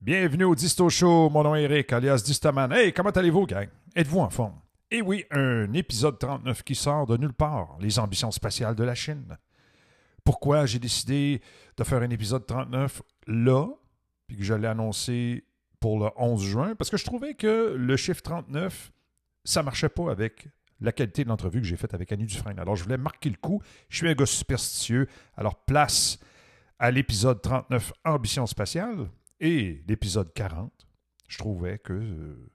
Bienvenue au Disto Show, mon nom est Eric, alias Distaman. Hey, comment allez-vous, gang? Êtes-vous en forme? Et oui, un épisode 39 qui sort de nulle part, les ambitions spatiales de la Chine. Pourquoi j'ai décidé de faire un épisode 39 là, puis que je l'ai annoncé pour le 11 juin? Parce que je trouvais que le chiffre 39, ça marchait pas avec la qualité de l'entrevue que j'ai faite avec Annie Dufresne. Alors, je voulais marquer le coup. Je suis un gars superstitieux. Alors, place à l'épisode 39, Ambition spatiale, et l'épisode 40. Je trouvais que euh,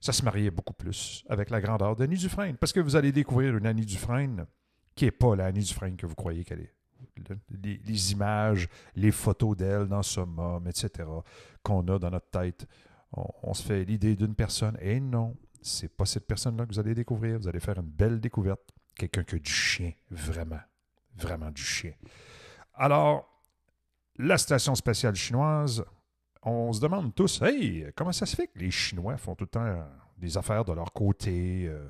ça se mariait beaucoup plus avec la grandeur d'Annie Dufresne. Parce que vous allez découvrir une Annie Dufresne qui n'est pas la Annie Dufresne que vous croyez qu'elle est. Les, images, les photos d'elle dans ce moment, etc., qu'on a dans notre tête, on, se fait l'idée d'une personne. Et non, c'est pas cette personne-là que vous allez découvrir. Vous allez faire une belle découverte. Quelqu'un qui du chien, vraiment. Vraiment du chien. Alors, la station spatiale chinoise, on se demande tous, hey, comment ça se fait que les Chinois font tout le temps des affaires de leur côté, euh,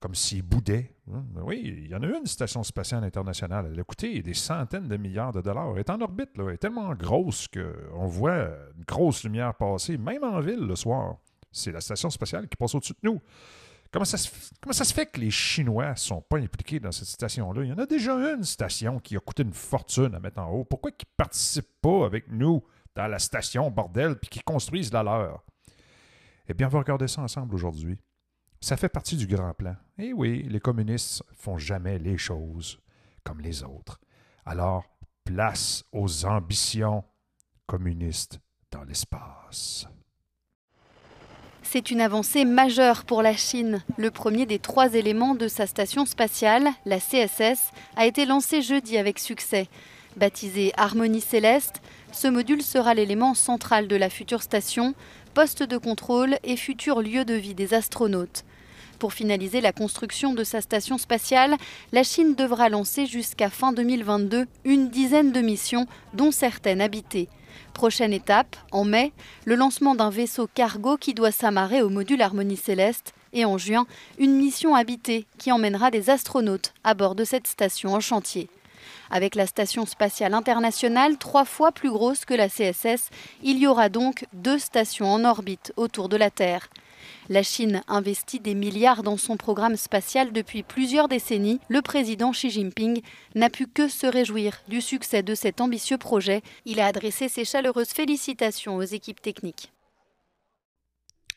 comme s'ils boudaient? Hein? Oui, il y en a une station spatiale internationale. Elle a coûté des centaines de milliards de dollars. Elle est en orbite, là. Elle est tellement grosse qu'on voit une grosse lumière passer, même en ville le soir. C'est la station spatiale qui passe au-dessus de nous. Comment ça, se, fait que les Chinois ne sont pas impliqués dans cette station-là? Il y en a déjà une station qui a coûté une fortune à mettre en haut. Pourquoi ils ne participent pas avec nous dans la station, bordel, puis qu'ils construisent la leur? Eh bien, on va regarder ça ensemble aujourd'hui. Ça fait partie du grand plan. Eh oui, les communistes font jamais les choses comme les autres. Alors, place aux ambitions communistes dans l'espace. C'est une avancée majeure pour la Chine. Le premier des trois éléments de sa station spatiale, la CSS, a été lancé jeudi avec succès. Baptisé Harmonie Céleste, ce module sera l'élément central de la future station, poste de contrôle et futur lieu de vie des astronautes. Pour finaliser la construction de sa station spatiale, la Chine devra lancer jusqu'à fin 2022 une dizaine de missions, dont certaines habitées. Prochaine étape, en mai, le lancement d'un vaisseau cargo qui doit s'amarrer au module Harmonie Céleste et en juin, une mission habitée qui emmènera des astronautes à bord de cette station en chantier. Avec la station spatiale internationale trois fois plus grosse que la CSS, il y aura donc deux stations en orbite autour de la Terre. La Chine investit des milliards dans son programme spatial depuis plusieurs décennies. Le président Xi Jinping n'a pu que se réjouir du succès de cet ambitieux projet. Il a adressé ses chaleureuses félicitations aux équipes techniques.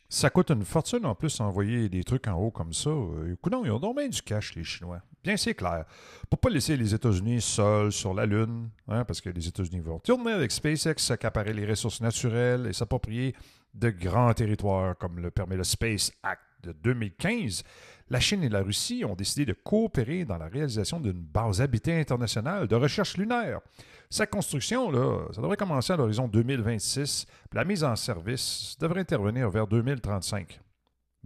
Ça coûte une fortune en plus envoyer des trucs en haut comme ça. Écoute, ils ont bien du cash, les Chinois. Bien, c'est clair. Pour pas laisser les États-Unis seuls sur la Lune, hein, parce que les États-Unis vont tourner avec SpaceX, s'accaparer les ressources naturelles et s'approprier de grands territoires comme le permet le Space Act de 2015, la Chine et la Russie ont décidé de coopérer dans la réalisation d'une base habitée internationale de recherche lunaire. Sa construction, là, ça devrait commencer à l'horizon 2026. La mise en service devrait intervenir vers 2035.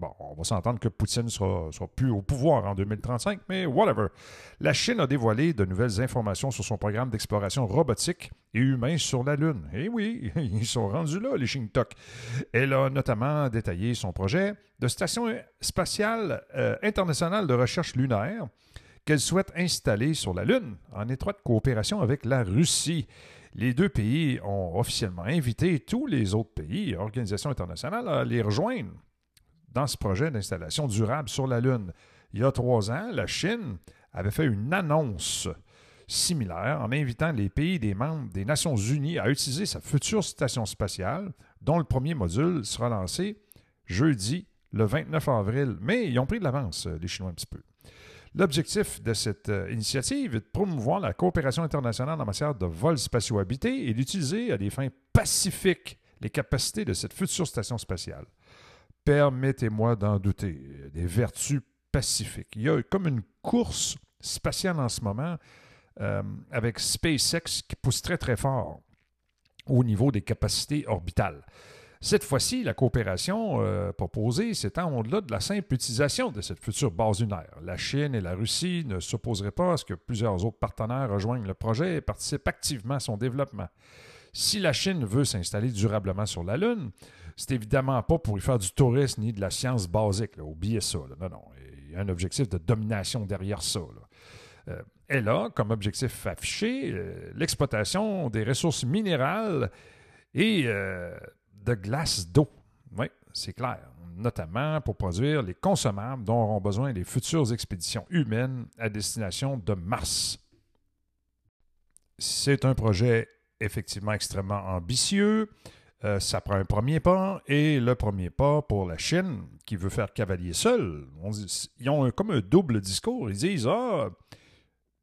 Bon, on va s'entendre que Poutine sera, sera, plus au pouvoir en 2035, mais whatever. La Chine a dévoilé de nouvelles informations sur son programme d'exploration robotique et humain sur la Lune. Et eh oui, ils sont rendus là, les Shintok. Elle a notamment détaillé son projet de station spatiale euh, internationale de recherche lunaire qu'elle souhaite installer sur la Lune en étroite coopération avec la Russie. Les deux pays ont officiellement invité tous les autres pays et organisations internationales à les rejoindre dans ce projet d'installation durable sur la Lune. Il y a trois ans, la Chine avait fait une annonce similaire en invitant les pays des membres des Nations Unies à utiliser sa future station spatiale, dont le premier module sera lancé jeudi le 29 avril. Mais ils ont pris de l'avance, les Chinois, un petit peu. L'objectif de cette euh, initiative est de promouvoir la coopération internationale en matière de vols spatiaux habités et d'utiliser à des fins pacifiques les capacités de cette future station spatiale. Permettez-moi d'en douter, des vertus pacifiques. Il y a comme une course spatiale en ce moment euh, avec SpaceX qui pousse très très fort au niveau des capacités orbitales. Cette fois-ci, la coopération euh, proposée s'étend au-delà de la simple utilisation de cette future base lunaire. La Chine et la Russie ne s'opposeraient pas à ce que plusieurs autres partenaires rejoignent le projet et participent activement à son développement. Si la Chine veut s'installer durablement sur la Lune, c'est évidemment pas pour y faire du tourisme ni de la science basique. Là. Oubliez ça. Non, non. Il y a un objectif de domination derrière ça. Euh, elle a comme objectif affiché euh, l'exploitation des ressources minérales et euh, de glace d'eau. Oui, c'est clair. Notamment pour produire les consommables dont auront besoin les futures expéditions humaines à destination de Mars. C'est un projet effectivement extrêmement ambitieux. Euh, ça prend un premier pas, et le premier pas pour la Chine, qui veut faire cavalier seul, ils ont comme un double discours. Ils disent Ah,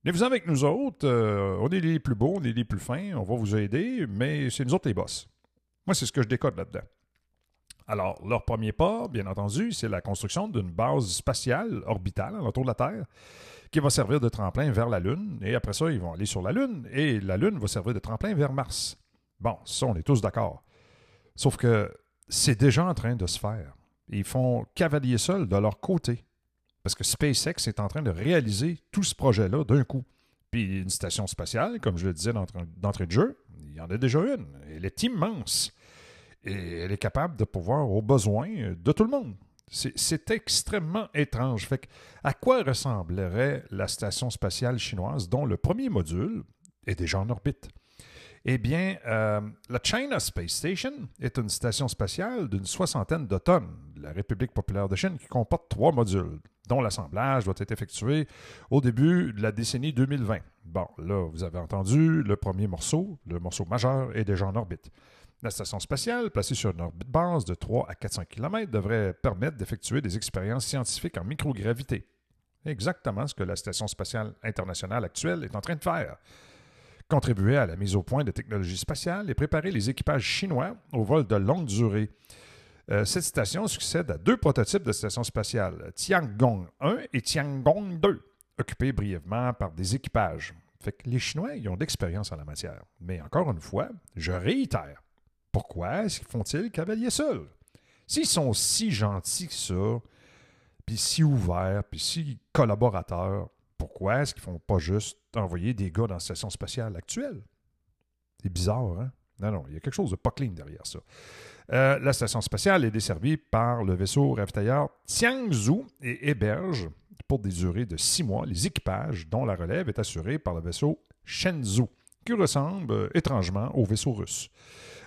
venez-vous avec nous autres, euh, on est les plus beaux, on est les plus fins, on va vous aider, mais c'est nous autres les boss. Moi, c'est ce que je décode là-dedans. Alors, leur premier pas, bien entendu, c'est la construction d'une base spatiale orbitale autour de la Terre qui va servir de tremplin vers la Lune. Et après ça, ils vont aller sur la Lune et la Lune va servir de tremplin vers Mars. Bon, ça, on est tous d'accord. Sauf que c'est déjà en train de se faire. Ils font cavalier seul de leur côté. Parce que SpaceX est en train de réaliser tout ce projet-là d'un coup. Puis une station spatiale, comme je le disais d'entrée de jeu, il y en a déjà une. Elle est immense. Et elle est capable de pouvoir aux besoins de tout le monde. C'est extrêmement étrange. À quoi ressemblerait la station spatiale chinoise dont le premier module est déjà en orbite? Eh bien, euh, la China Space Station est une station spatiale d'une soixantaine de tonnes de la République populaire de Chine qui comporte trois modules, dont l'assemblage doit être effectué au début de la décennie 2020. Bon, là, vous avez entendu, le premier morceau, le morceau majeur, est déjà en orbite. La station spatiale, placée sur une orbite basse de 3 à 400 km, devrait permettre d'effectuer des expériences scientifiques en microgravité. Exactement ce que la Station spatiale internationale actuelle est en train de faire contribuer à la mise au point de technologies spatiales et préparer les équipages chinois au vol de longue durée. Euh, cette station succède à deux prototypes de stations spatiales, Tiangong 1 et Tiangong 2, occupés brièvement par des équipages. Fait que les Chinois ils ont d'expérience en la matière. Mais encore une fois, je réitère, pourquoi font-ils cavalier seul? S'ils sont si gentils que ça, puis si ouverts, puis si collaborateurs, pourquoi est-ce qu'ils font pas juste envoyer des gars dans la station spatiale actuelle? C'est bizarre, hein? Non, non, il y a quelque chose de pas clean derrière ça. Euh, la station spatiale est desservie par le vaisseau ravitailleur Tiangzhou et héberge, pour des durées de six mois, les équipages dont la relève est assurée par le vaisseau Shenzhou, qui ressemble euh, étrangement au vaisseau russe.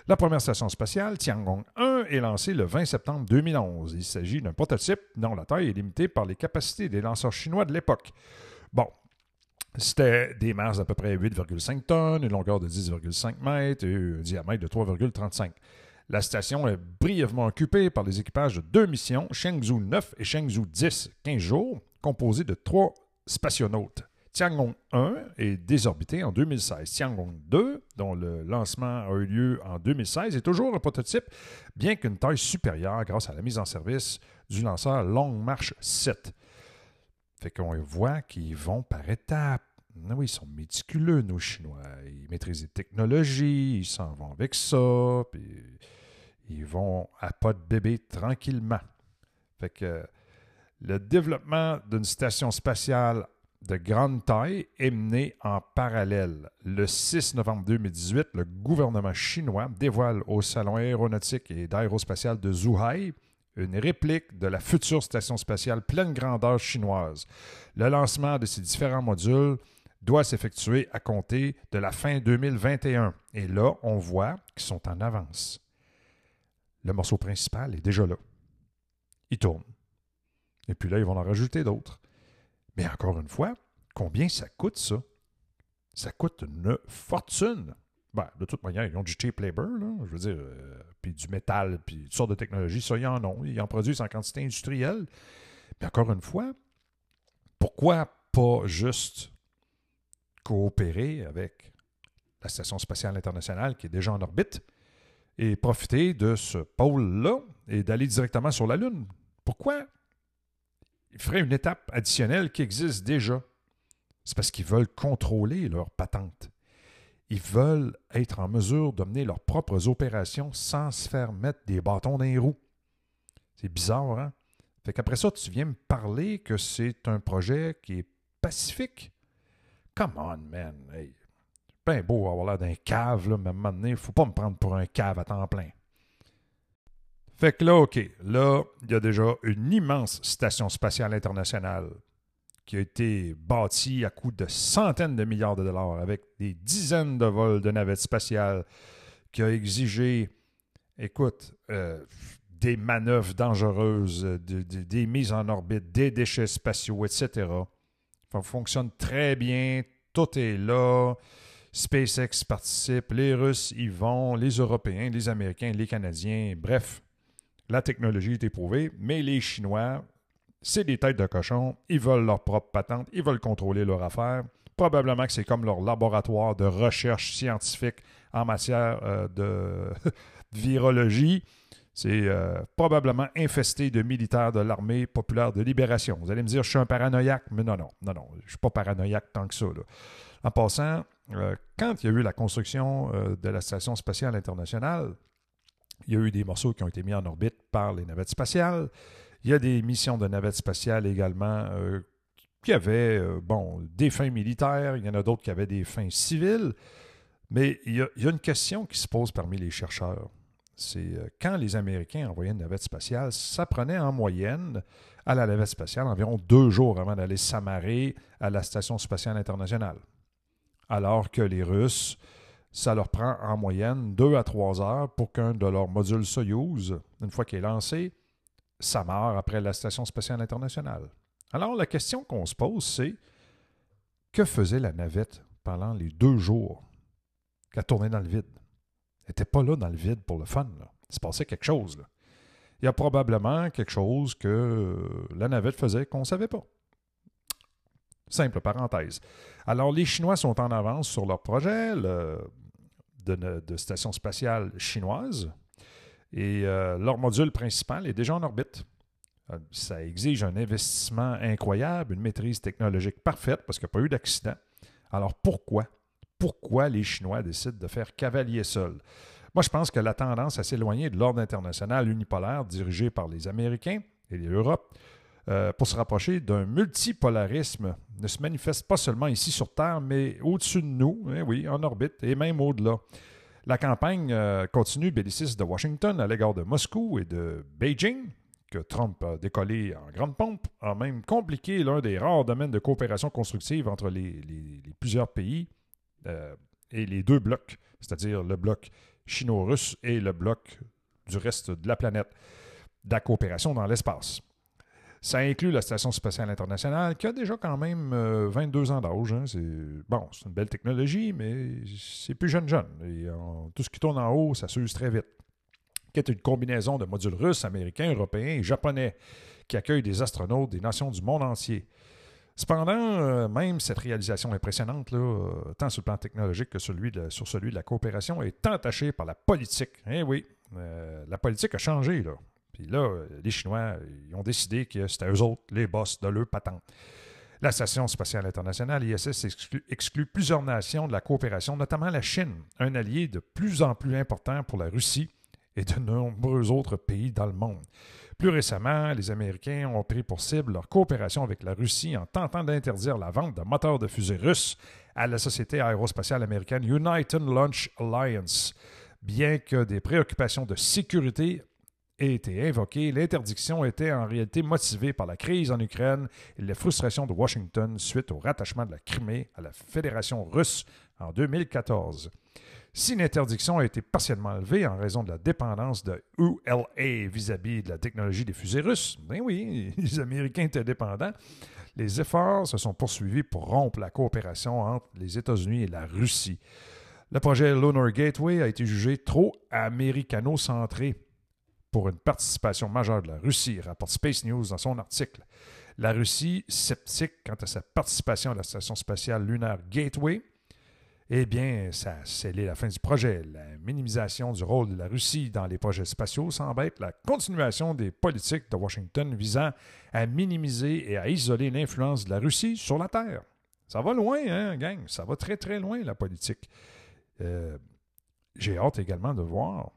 La première station spatiale, Tiangong 1, est lancée le 20 septembre 2011. Il s'agit d'un prototype dont la taille est limitée par les capacités des lanceurs chinois de l'époque. Bon, c'était des masses d'à peu près 8,5 tonnes, une longueur de 10,5 mètres et un diamètre de 3,35. La station est brièvement occupée par les équipages de deux missions, Shenzhou 9 et Shenzhou 10, 15 jours, composés de trois spationautes. Tiangong 1 est désorbité en 2016. Tiangong 2, dont le lancement a eu lieu en 2016, est toujours un prototype, bien qu'une taille supérieure grâce à la mise en service du lanceur Long March 7. Fait qu'on voit qu'ils vont par étapes. Ah oui, ils sont méticuleux, nos Chinois. Ils maîtrisent les technologies, ils s'en vont avec ça, puis ils vont à pas de bébé tranquillement. Fait que le développement d'une station spatiale de grande taille est mené en parallèle. Le 6 novembre 2018, le gouvernement chinois dévoile au Salon aéronautique et d'aérospatial de Zhuhai une réplique de la future station spatiale pleine grandeur chinoise. Le lancement de ces différents modules doit s'effectuer à compter de la fin 2021. Et là, on voit qu'ils sont en avance. Le morceau principal est déjà là. Il tourne. Et puis là, ils vont en rajouter d'autres. Mais encore une fois, combien ça coûte ça? Ça coûte une fortune. Ben, de toute manière, ils ont du cheap labor, là, je veux dire, euh, puis du métal, puis toutes sortes de technologies, ça, ils en ont. Ils en produisent en quantité industrielle. Mais encore une fois, pourquoi pas juste coopérer avec la Station spatiale internationale qui est déjà en orbite et profiter de ce pôle-là et d'aller directement sur la Lune? Pourquoi? Ils feraient une étape additionnelle qui existe déjà? C'est parce qu'ils veulent contrôler leur patente. Ils veulent être en mesure de mener leurs propres opérations sans se faire mettre des bâtons dans les roues. C'est bizarre, hein? Fait qu'après ça, tu viens me parler que c'est un projet qui est pacifique? Come on, man. Hey. Ben beau avoir l'air d'un cave, là, mais à un moment faut pas me prendre pour un cave à temps plein. Fait que là, OK, là, il y a déjà une immense station spatiale internationale qui a été bâti à coût de centaines de milliards de dollars, avec des dizaines de vols de navettes spatiales, qui a exigé, écoute, euh, des manœuvres dangereuses, des mises en orbite, des déchets spatiaux, etc. Ça fonctionne très bien, tout est là. SpaceX participe, les Russes y vont, les Européens, les Américains, les Canadiens, bref, la technologie est éprouvée, mais les Chinois, c'est des têtes de cochon, ils veulent leur propre patente, ils veulent contrôler leur affaire. Probablement que c'est comme leur laboratoire de recherche scientifique en matière euh, de virologie. C'est euh, probablement infesté de militaires de l'armée populaire de libération. Vous allez me dire, je suis un paranoïaque, mais non, non, non, non, je ne suis pas paranoïaque tant que ça. En passant, euh, quand il y a eu la construction de la Station spatiale internationale, il y a eu des morceaux qui ont été mis en orbite par les navettes spatiales. Il y a des missions de navettes spatiales également euh, qui avaient, euh, des fins militaires. Il y en a d'autres qui avaient des fins civiles. Mais il y, a, une question qui se pose parmi les chercheurs. C'est euh, quand les Américains envoyaient une navette spatiale, ça prenait en moyenne à la navette spatiale environ deux jours avant d'aller s'amarrer à la Station spatiale internationale. Alors que les Russes ça leur prend en moyenne deux à trois heures pour qu'un de leurs modules Soyuz, une fois qu'il est lancé, s'amarre après la Station spatiale internationale. Alors la question qu'on se pose, c'est que faisait la navette pendant les deux jours qu'elle tournait dans le vide? Elle n'était pas là dans le vide pour le fun. Il se passait quelque chose. Il y a probablement quelque chose que la navette faisait qu'on ne savait pas. Simple parenthèse. Alors, les Chinois sont en avance sur leur projet. De, station spatiale chinoise. Et euh, leur module principal est déjà en orbite. Euh, ça exige un investissement incroyable, une maîtrise technologique parfaite parce qu'il n'y a pas eu d'accident. Alors pourquoi? Pourquoi les Chinois décident de faire cavalier seul? Moi, je pense que la tendance à s'éloigner de l'ordre international unipolaire dirigé par les Américains et l'Europe euh, pour se rapprocher d'un multipolarisme ne se manifeste pas seulement ici sur Terre, mais au-dessus de nous, hein, oui, en orbite et même au-delà. La campagne euh, continue belliciste de Washington à l'égard de Moscou et de Beijing, que Trump a décollé en grande pompe, a même compliqué l'un des rares domaines de coopération constructive entre les, plusieurs pays euh, et les deux blocs, c'est-à-dire le bloc chino-russe et le bloc du reste de la planète, de la coopération dans l'espace. Ça inclut la Station spatiale internationale, qui a déjà quand même 22 euh, ans d'âge. Hein. C'est, bon, c'est une belle technologie, mais c'est plus jeune-jeune. Et tout ce qui tourne en haut, ça s'use très vite. Qui est une combinaison de modules russes, américains, européens et japonais, qui accueillent des astronautes des nations du monde entier. Cependant, euh, même cette réalisation impressionnante, euh, tant sur le plan technologique que sur celui de la coopération, est entachée par la politique. Eh oui, la politique a changé. Là. Puis là, les Chinois, ils ont décidé que c'était eux autres, les boss de leur patente. La Station spatiale internationale, ISS, exclut, plusieurs nations de la coopération, notamment la Chine, un allié de plus en plus important pour la Russie et de nombreux autres pays dans le monde. Plus récemment, les Américains ont pris pour cible leur coopération avec la Russie en tentant d'interdire la vente de moteurs de fusées russes à la société aérospatiale américaine United Launch Alliance. Bien que des préoccupations de sécurité été invoquée, l'interdiction était en réalité motivée par la crise en Ukraine et la frustration de Washington suite au rattachement de la Crimée à la Fédération russe en 2014. Si l'interdiction a été partiellement levée en raison de la dépendance de ULA vis-à-vis de la technologie des fusées russes, ben oui, les Américains étaient dépendants, les efforts se sont poursuivis pour rompre la coopération entre les États-Unis et la Russie. Le projet Lunar Gateway a été jugé trop américano-centré pour une participation majeure de la Russie, rapporte Space News dans son article. La Russie, sceptique quant à sa participation à la station spatiale lunaire Gateway, eh bien, ça a scellé la fin du projet. La minimisation du rôle de la Russie dans les projets spatiaux semble être la continuation des politiques de Washington visant à minimiser et à isoler l'influence de la Russie sur la Terre. Ça va loin, hein, gang? Ça va très, très loin, la politique. Euh, j'ai hâte également de voir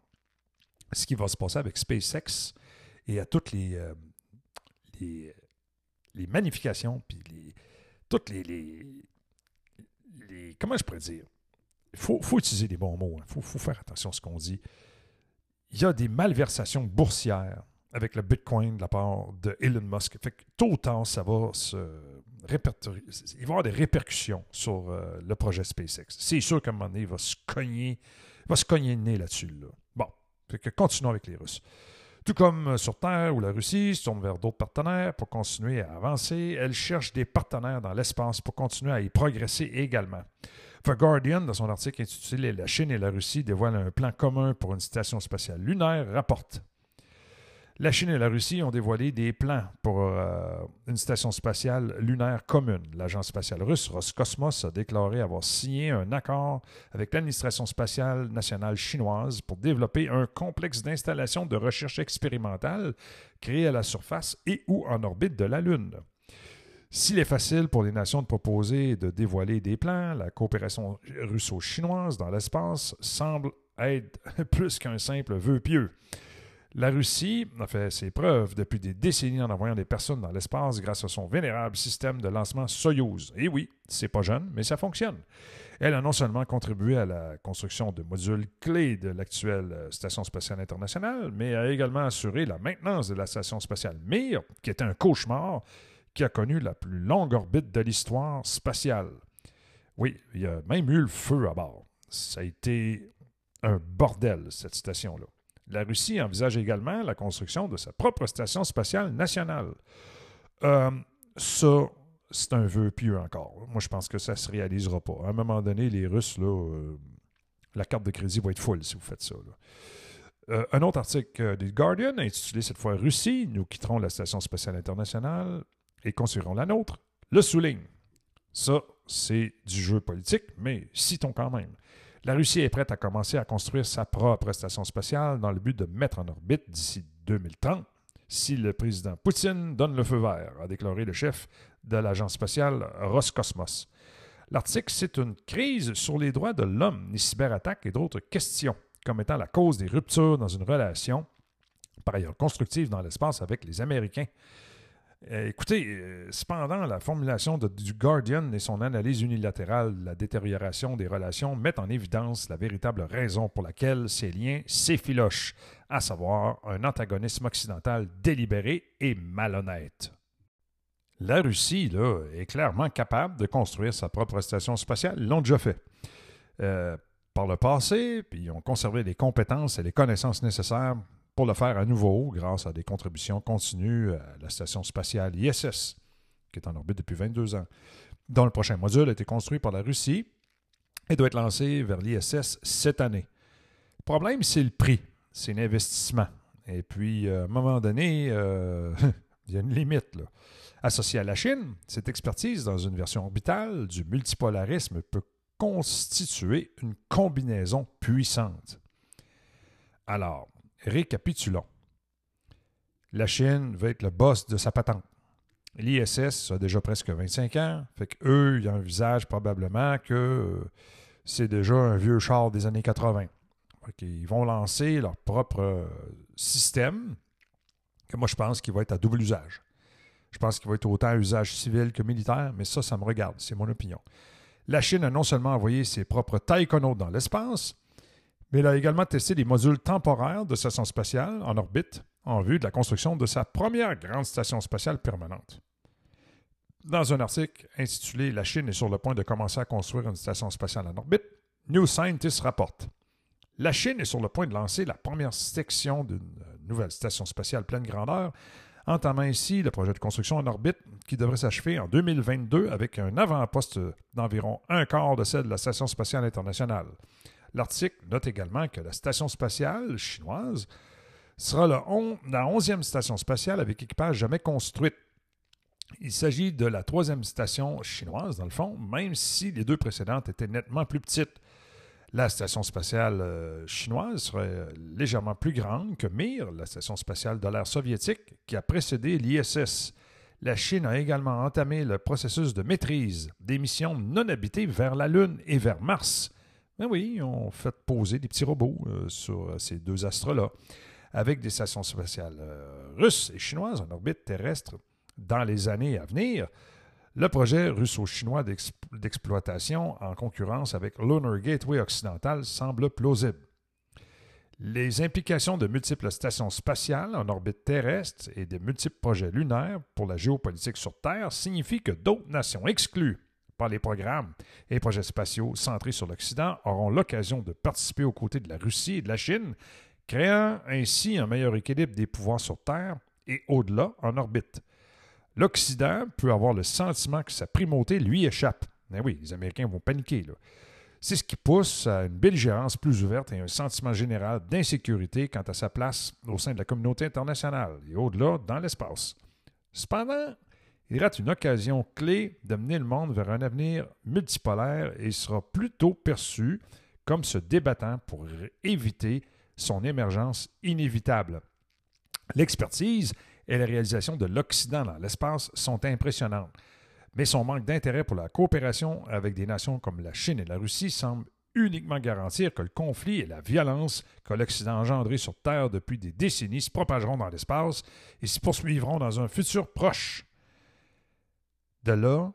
ce qui va se passer avec SpaceX et à toutes les, euh, les, magnifications, puis les, toutes les, les, Comment je pourrais dire? Il faut, utiliser des bons mots. Il hein. faut, faut, faire attention à ce qu'on dit. Il y a des malversations boursières avec le Bitcoin de la part de Elon Musk. Fait que tôt tard, ça va se il va y avoir des répercussions sur euh, le projet SpaceX. C'est sûr qu'à un moment donné, il va se cogner, va se cogner le nez là-dessus. Bon, que continuons avec les Russes. Tout comme euh, sur Terre, où la Russie se tourne vers d'autres partenaires pour continuer à avancer, elle cherche des partenaires dans l'espace pour continuer à y progresser également. The Guardian, dans son article intitulé La Chine et la Russie dévoilent un plan commun pour une station spatiale lunaire, rapporte la Chine et la Russie ont dévoilé des plans pour euh, une station spatiale lunaire commune. L'agence spatiale russe Roscosmos a déclaré avoir signé un accord avec l'administration spatiale nationale chinoise pour développer un complexe d'installations de recherche expérimentale créé à la surface et ou en orbite de la Lune. S'il est facile pour les nations de proposer et de dévoiler des plans, la coopération russo-chinoise dans l'espace semble être plus qu'un simple vœu pieux. La Russie a fait ses preuves depuis des décennies en envoyant des personnes dans l'espace grâce à son vénérable système de lancement Soyouz. Et oui, c'est pas jeune, mais ça fonctionne. Elle a non seulement contribué à la construction de modules clés de l'actuelle euh, Station spatiale internationale, mais a également assuré la maintenance de la Station spatiale Mir, qui était un cauchemar, qui a connu la plus longue orbite de l'histoire spatiale. Oui, il y a même eu le feu à bord. Ça a été un bordel, cette station-là. La Russie envisage également la construction de sa propre station spatiale nationale. Euh, ça, c'est un vœu pieux encore. Moi, je pense que ça ne se réalisera pas. À un moment donné, les Russes, euh, la carte de crédit va être full si vous faites ça. Euh, un autre article des Guardian, intitulé cette fois Russie, nous quitterons la Station spatiale internationale et construirons la nôtre, le souligne. Ça, c'est du jeu politique, mais citons quand même. La Russie est prête à commencer à construire sa propre station spatiale dans le but de mettre en orbite d'ici 2030 si le président Poutine donne le feu vert, a déclaré le chef de l'agence spatiale Roscosmos. L'article cite une crise sur les droits de l'homme, les cyberattaques et d'autres questions comme étant la cause des ruptures dans une relation, par ailleurs constructive dans l'espace avec les Américains. Euh, écoutez, euh, cependant, la formulation du Guardian et son analyse unilatérale de la détérioration des relations mettent en évidence la véritable raison pour laquelle ces liens s'effilochent, à savoir un antagonisme occidental délibéré et malhonnête. La Russie, là, est clairement capable de construire sa propre station spatiale. L'ont déjà fait. Euh, par le passé, puis ils ont conservé les compétences et les connaissances nécessaires pour le faire à nouveau grâce à des contributions continues à la station spatiale ISS, qui est en orbite depuis 22 ans, dont le prochain module a été construit par la Russie et doit être lancé vers l'ISS cette année. Le problème, c'est le prix, c'est l'investissement. Et puis, euh, à un moment donné, euh, il y a une limite. Là. Associée à la Chine, cette expertise dans une version orbitale du multipolarisme peut constituer une combinaison puissante. Alors, Récapitulons. La Chine veut être le boss de sa patente. L'ISS a déjà presque 25 ans, fait qu'eux, ils envisagent probablement que euh, c'est déjà un vieux char des années 80. Ils vont lancer leur propre euh, système, que moi je pense qu'il va être à double usage. Je pense qu'il va être autant à usage civil que militaire, mais ça, ça me regarde, c'est mon opinion. La Chine a non seulement envoyé ses propres taïkonautes dans l'espace, il a également testé des modules temporaires de station spatiale en orbite en vue de la construction de sa première grande station spatiale permanente. Dans un article intitulé La Chine est sur le point de commencer à construire une station spatiale en orbite, New Scientist rapporte La Chine est sur le point de lancer la première section d'une nouvelle station spatiale pleine grandeur, entamant ainsi le projet de construction en orbite qui devrait s'achever en 2022 avec un avant-poste d'environ un quart de celle de la Station spatiale internationale. L'article note également que la station spatiale chinoise sera la 11e station spatiale avec équipage jamais construite. Il s'agit de la troisième station chinoise, dans le fond, même si les deux précédentes étaient nettement plus petites. La station spatiale euh, chinoise serait légèrement plus grande que Mir, la station spatiale de l'ère soviétique, qui a précédé l'ISS. La Chine a également entamé le processus de maîtrise des missions non habitées vers la Lune et vers Mars. Ben oui, on fait poser des petits robots euh, sur euh, ces deux astres-là, avec des stations spatiales euh, russes et chinoises en orbite terrestre dans les années à venir. Le projet russo-chinois d'exploitation en concurrence avec Lunar Gateway occidental semble plausible. Les implications de multiples stations spatiales en orbite terrestre et de multiples projets lunaires pour la géopolitique sur Terre signifient que d'autres nations exclues par les programmes et projets spatiaux centrés sur l'Occident auront l'occasion de participer aux côtés de la Russie et de la Chine, créant ainsi un meilleur équilibre des pouvoirs sur Terre et au-delà en orbite. L'Occident peut avoir le sentiment que sa primauté lui échappe. Mais oui, les Américains vont paniquer. Là. C'est ce qui pousse à une belligérance plus ouverte et un sentiment général d'insécurité quant à sa place au sein de la communauté internationale et au-delà dans l'espace. Cependant, il rate une occasion clé de mener le monde vers un avenir multipolaire et sera plutôt perçu comme se débattant pour éviter son émergence inévitable. L'expertise et la réalisation de l'Occident dans l'espace sont impressionnantes, mais son manque d'intérêt pour la coopération avec des nations comme la Chine et la Russie semble uniquement garantir que le conflit et la violence que l'Occident a engendrés sur Terre depuis des décennies se propageront dans l'espace et se poursuivront dans un futur proche. De là,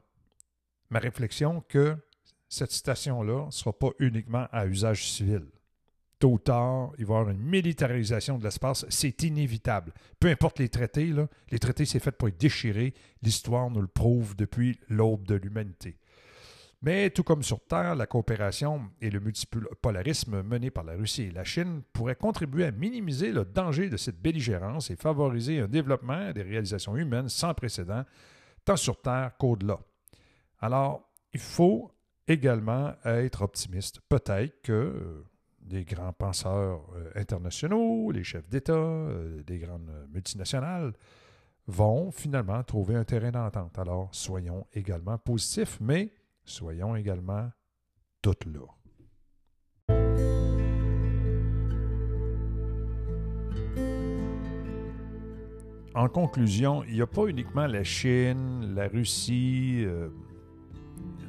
ma réflexion que cette station-là ne sera pas uniquement à usage civil. Tôt ou tard, il va y avoir une militarisation de l'espace, c'est inévitable. Peu importe les traités, les traités, c'est fait pour être déchirés. L'histoire nous le prouve depuis l'aube de l'humanité. Mais tout comme sur Terre, la coopération et le multipolarisme mené par la Russie et la Chine pourraient contribuer à minimiser le danger de cette belligérance et favoriser un développement des réalisations humaines sans précédent tant sur Terre qu'au-delà. Alors, il faut également être optimiste. Peut-être que euh, des grands penseurs euh, internationaux, les chefs d'État, euh, des grandes multinationales, vont finalement trouver un terrain d'entente. Alors, soyons également positifs, mais soyons également toutes. En conclusion, il n'y a pas uniquement la Chine, la Russie, euh,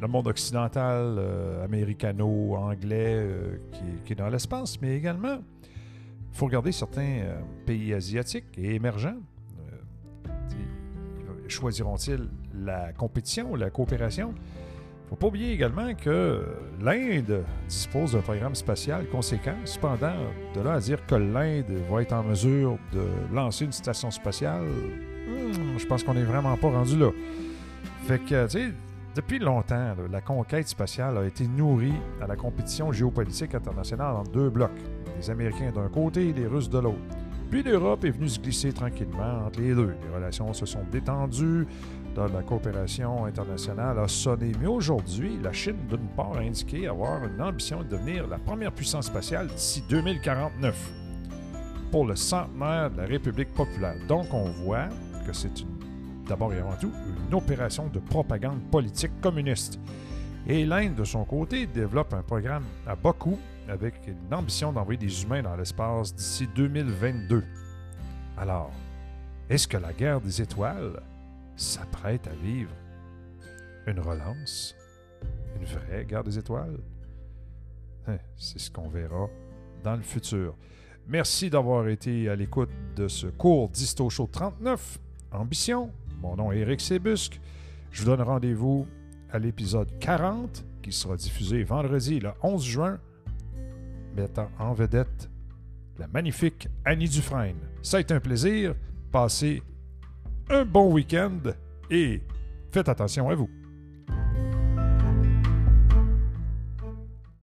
le monde occidental, euh, américano, anglais, euh, qui, est dans l'espace, mais également, il faut regarder certains pays asiatiques et émergents. choisiront-ils la compétition ou la coopération? Faut pas oublier également que l'Inde dispose d'un programme spatial conséquent. Cependant, de là à dire que l'Inde va être en mesure de lancer une station spatiale, hmm, je pense qu'on n'est vraiment pas rendu là. Fait que, tu sais, depuis longtemps, la conquête spatiale a été nourrie à la compétition géopolitique internationale en deux blocs. Les Américains d'un côté et les Russes de l'autre. Puis l'Europe est venue se glisser tranquillement entre les deux. Les relations se sont détendues, la coopération internationale a sonné. Mais aujourd'hui, la Chine, d'une part, a indiqué avoir une ambition de devenir la première puissance spatiale d'ici 2049 pour le centenaire de la République populaire. Donc, on voit que c'est d'abord et avant tout une opération de propagande politique communiste. Et l'Inde, de son côté, développe un programme à bas coût avec une ambition d'envoyer des humains dans l'espace d'ici 2022. Alors, est-ce que la guerre des étoiles s'apprête à vivre une relance, une vraie guerre des étoiles? Hein, c'est ce qu'on verra dans le futur. Merci d'avoir été à l'écoute de ce cours d'Histo Show 39, Ambition. Mon nom est Eric Sébusque. Je vous donne rendez-vous à l'épisode 40 qui sera diffusé vendredi le 11 juin, mettant en vedette la magnifique Annie Dufresne. Ça a été un plaisir. Passez un bon week-end et faites attention à vous.